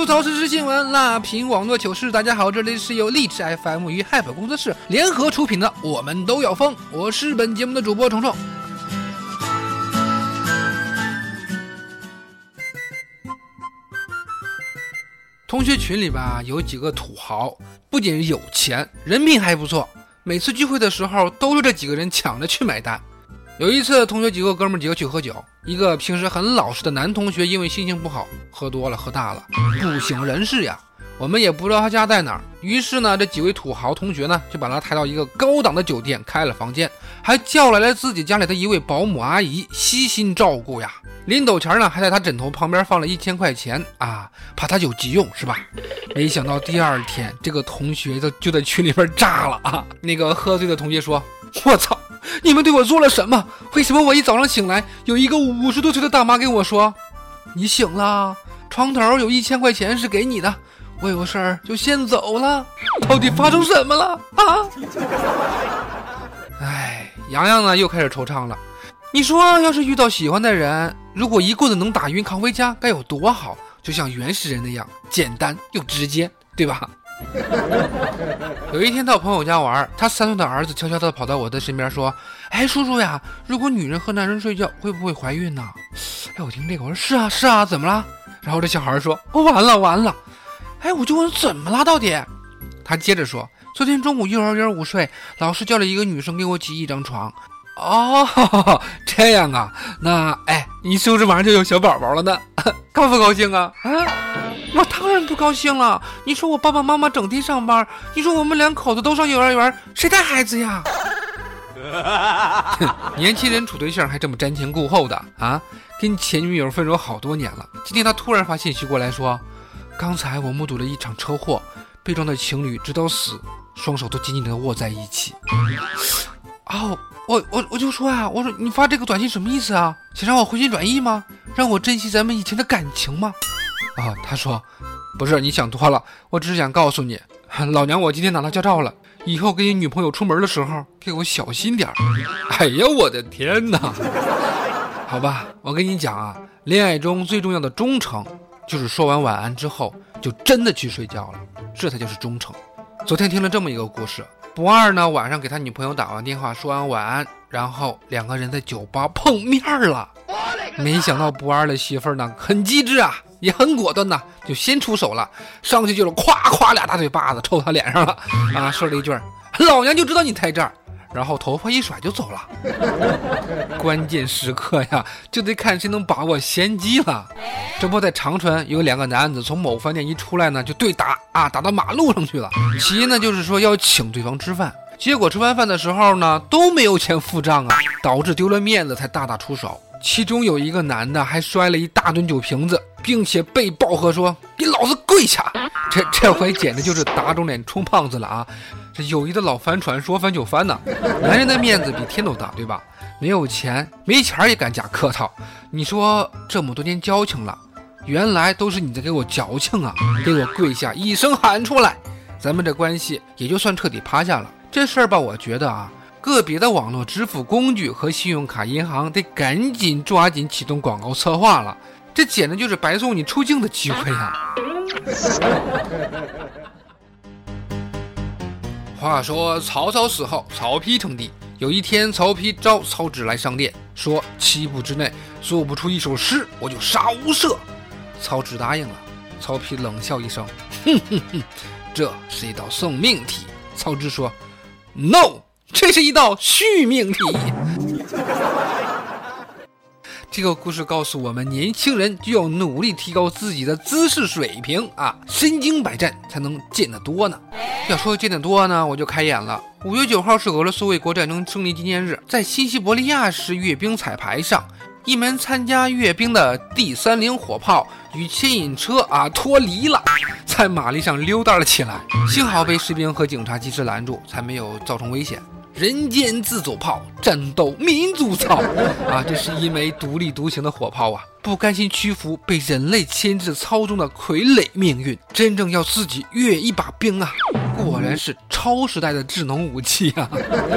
吐槽时事新闻，辣评网络糗事。大家好，这里是由荔枝 FM 与 Help 工作室联合出品的《我们都要疯》，我是本节目的主播虫虫。同学群里吧，有几个土豪，不仅有钱，人品还不错。每次聚会的时候，都是这几个人抢着去买单。有一次，同学几个哥们几个去喝酒，一个平时很老实的男同学因为心情不好，喝多了喝大了，不省人事呀。我们也不知道他家在哪儿，于是呢，这几位土豪同学呢就把他抬到一个高档的酒店开了房间，还叫来了自己家里的一位保姆阿姨悉心照顾呀。临走前呢，还在他枕头旁边放了一千块钱啊，怕他有急用是吧？没想到第二天，这个同学就就在群里边炸了啊！那个喝醉的同学说：“我操！”你们对我做了什么？为什么我一早上醒来，有一个五十多岁的大妈跟我说：“你醒了，床头有一千块钱是给你的，我有事儿就先走了。”到底发生什么了啊？哎，洋洋呢又开始惆怅了。你说，要是遇到喜欢的人，如果一棍子能打晕扛回家，该有多好？就像原始人那样，简单又直接，对吧？有一天到朋友家玩，他三岁的儿子悄悄地跑到我的身边说：“哎，叔叔呀，如果女人和男人睡觉，会不会怀孕呢？”哎，我听这个，我说是啊是啊，怎么了？然后这小孩说：“哦完了完了。”哎，我就问怎么了到底？他接着说：“昨天中午幼儿园午睡，老师叫了一个女生给我挤一张床。”哦，这样啊，那哎，你是不是马上就有小宝宝了呢？高不高兴啊？啊？我当然不高兴了。你说我爸爸妈妈整天上班，你说我们两口子都上幼儿园，谁带孩子呀？年轻人处对象还这么瞻前顾后的啊？跟前女友分手好多年了，今天他突然发信息过来说，刚才我目睹了一场车祸，被撞的情侣直到死，双手都紧紧的握在一起。哦，我我我就说啊，我说你发这个短信什么意思啊？想让我回心转意吗？让我珍惜咱们以前的感情吗？啊，他说，不是你想多了，我只是想告诉你，老娘我今天拿到驾照了，以后跟你女朋友出门的时候给我小心点儿。哎呀，我的天哪！好吧，我跟你讲啊，恋爱中最重要的忠诚，就是说完晚安之后就真的去睡觉了，这才就是忠诚。昨天听了这么一个故事，不二呢晚上给他女朋友打完电话说完晚安，然后两个人在酒吧碰面了，没想到不二的媳妇儿呢很机智啊。也很果断呐，就先出手了，上去就是咵咵俩大嘴巴子抽他脸上了啊！说了一句：“老娘就知道你在这儿。”然后头发一甩就走了。关键时刻呀，就得看谁能把握先机了。这不在长春有两个男子从某饭店一出来呢，就对打啊，打到马路上去了。起因呢就是说要请对方吃饭，结果吃完饭的时候呢都没有钱付账啊，导致丢了面子才大打出手。其中有一个男的还摔了一大吨酒瓶子。并且被暴喝说：“给老子跪下！”这这回简直就是打肿脸充胖子了啊！这友谊的老帆船说翻就翻呐！男人的面子比天都大，对吧？没有钱，没钱也敢假客套。你说这么多年交情了，原来都是你在给我矫情啊！给我跪下，一声喊出来，咱们这关系也就算彻底趴下了。这事儿吧，我觉得啊，个别的网络支付工具和信用卡银行得赶紧抓紧启动广告策划了。这简直就是白送你出境的机会呀！话说曹操死后，曹丕称帝。有一天，曹丕召曹植来上殿，说：“七步之内做不出一首诗，我就杀无赦。”曹植答应了。曹丕冷笑一声：“哼哼哼，这是一道送命题。”曹植说：“No，这是一道续命题。”这个故事告诉我们，年轻人就要努力提高自己的姿势水平啊，身经百战才能见得多呢。要说见得多呢，我就开眼了。五月九号是俄罗斯卫国战争胜利纪念日，在新西伯利亚式阅兵彩排上，一门参加阅兵的第三零火炮与牵引车啊脱离了，在马路上溜达了起来。幸好被士兵和警察及时拦住，才没有造成危险。人间自走炮，战斗民族操啊！这是一枚独立独行的火炮啊，不甘心屈服被人类牵制操纵的傀儡命运，真正要自己阅一把兵啊！果然是超时代的智能武器啊！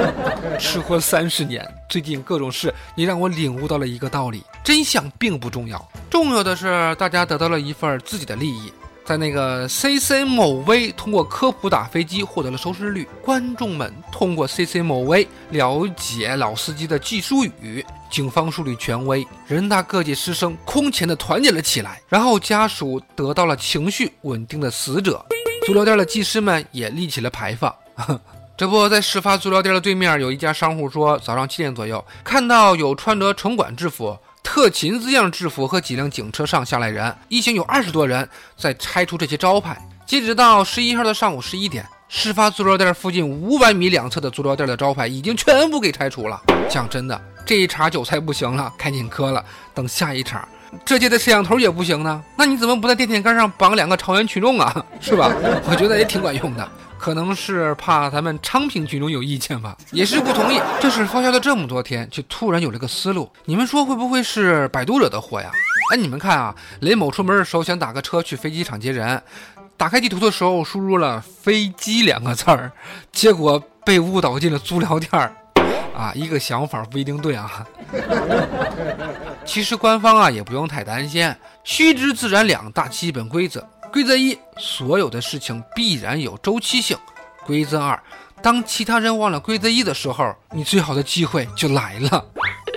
吃喝三十年，最近各种事也让我领悟到了一个道理：真相并不重要，重要的是大家得到了一份自己的利益。在那个 C C 某 V 通过科普打飞机获得了收视率，观众们通过 C C 某 V 了解老司机的技术语，警方树立权威，人大各界师生空前的团结了起来，然后家属得到了情绪稳定的死者，足疗店的技师们也立起了牌坊。这不在事发足疗店的对面有一家商户说，早上七点左右看到有穿着城管制服。特勤字样制服和几辆警车上下来人，一行有二十多人在拆除这些招牌。截止到十一号的上午十一点，事发足疗店附近五百米两侧的足疗店的招牌已经全部给拆除了。讲真的，这一茬韭菜不行了，赶紧割了，等下一茬。这届的摄像头也不行呢，那你怎么不在电线杆上绑两个朝阳群众啊？是吧？我觉得也挺管用的。可能是怕咱们昌平群众有意见吧，也是不同意。这事发酵了这么多天，却突然有了个思路。你们说会不会是百度惹的祸呀？哎，你们看啊，雷某出门的时候想打个车去飞机场接人，打开地图的时候输入了“飞机”两个字儿，结果被误导进了足疗店儿。啊，一个想法不一定对啊。其实官方啊也不用太担心，虚知自然两大基本规则。规则一：所有的事情必然有周期性。规则二：当其他人忘了规则一的时候，你最好的机会就来了。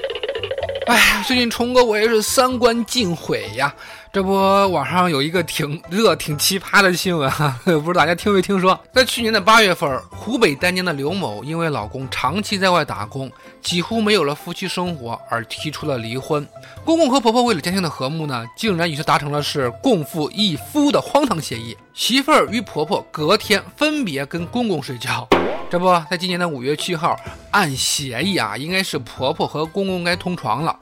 哎，最近虫哥我也是三观尽毁呀。这不，网上有一个挺热、挺奇葩的新闻哈，不知道大家听没听说？在去年的八月份，湖北丹江的刘某因为老公长期在外打工，几乎没有了夫妻生活，而提出了离婚。公公和婆婆为了家庭的和睦呢，竟然与他达成了是共赴一夫的荒唐协议。媳妇儿与婆婆隔天分别跟公公睡觉。这不，在今年的五月七号，按协议啊，应该是婆婆和公公该同床了。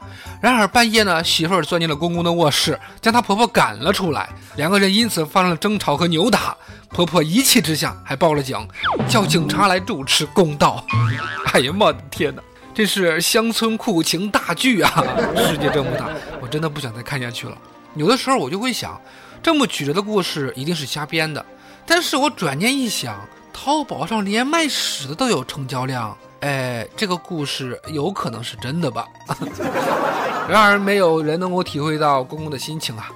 然而半夜呢，媳妇儿钻进了公公的卧室，将她婆婆赶了出来，两个人因此发生了争吵和扭打。婆婆一气之下还报了警，叫警察来主持公道。哎呀妈的天哪，这是乡村苦情大剧啊！世界这么大，我真的不想再看下去了。有的时候我就会想，这么曲折的故事一定是瞎编的。但是我转念一想。淘宝上连卖屎的都有成交量，哎，这个故事有可能是真的吧？然而，没有人能够体会到公公的心情啊！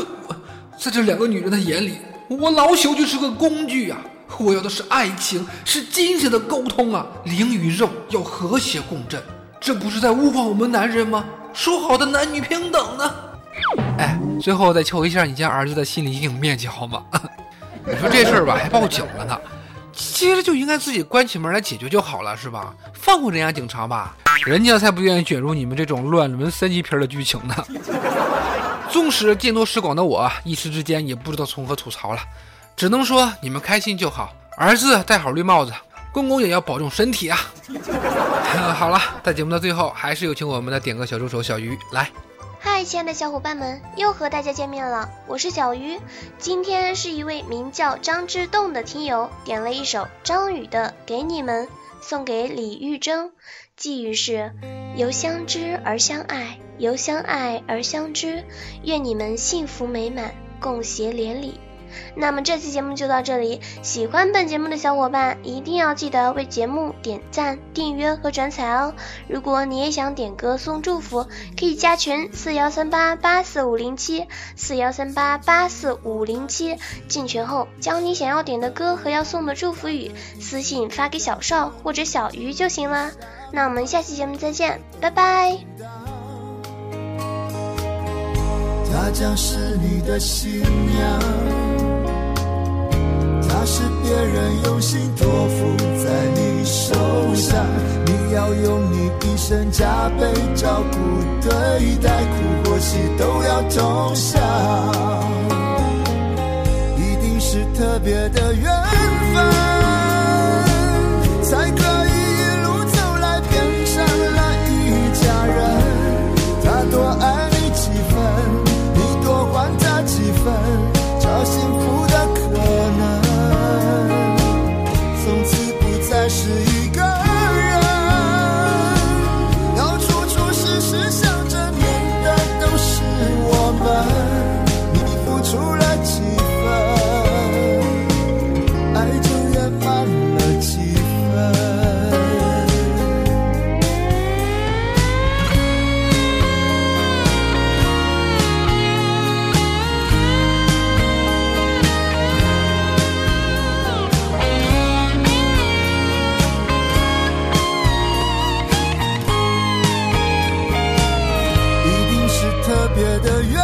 在这两个女人的眼里，我老朽就是个工具啊！我要的是爱情，是精神的沟通啊！灵与肉要和谐共振，这不是在物化我们男人吗？说好的男女平等呢？哎，最后再求一下你家儿子的心理阴影面积好吗？你说这事儿吧，还报警了呢。其实就应该自己关起门来解决就好了，是吧？放过人家警察吧，人家才不愿意卷入你们这种乱伦三级片的剧情呢。纵使见多识广的我，一时之间也不知道从何吐槽了，只能说你们开心就好。儿子戴好绿帽子，公公也要保重身体啊。好了，在节目的最后，还是有请我们的点歌小助手小鱼来。嗨，亲爱的小伙伴们，又和大家见面了，我是小鱼。今天是一位名叫张志栋的听友点了一首张宇的《给你们》，送给李玉珍。寄语是：由相知而相爱，由相爱而相知，愿你们幸福美满，共携连理。那么这期节目就到这里，喜欢本节目的小伙伴一定要记得为节目点赞、订阅和转采哦。如果你也想点歌送祝福，可以加群四幺三八八四五零七四幺三八八四五零七，进群后将你想要点的歌和要送的祝福语私信发给小少或者小鱼就行啦。那我们下期节目再见，拜拜。他将是你的新娘。是别人用心托付在你手上，你要用你一生加倍照顾对待，苦或喜都要同享，一定是特别的缘分，才可别的愿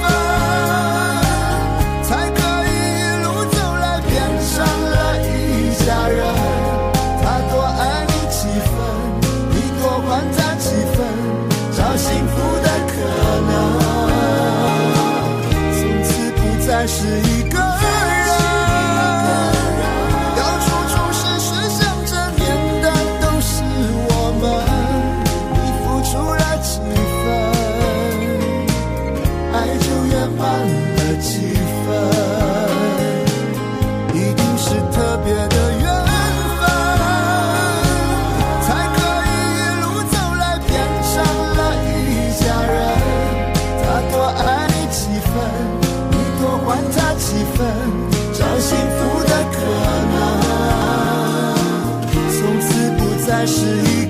分。是一还是一，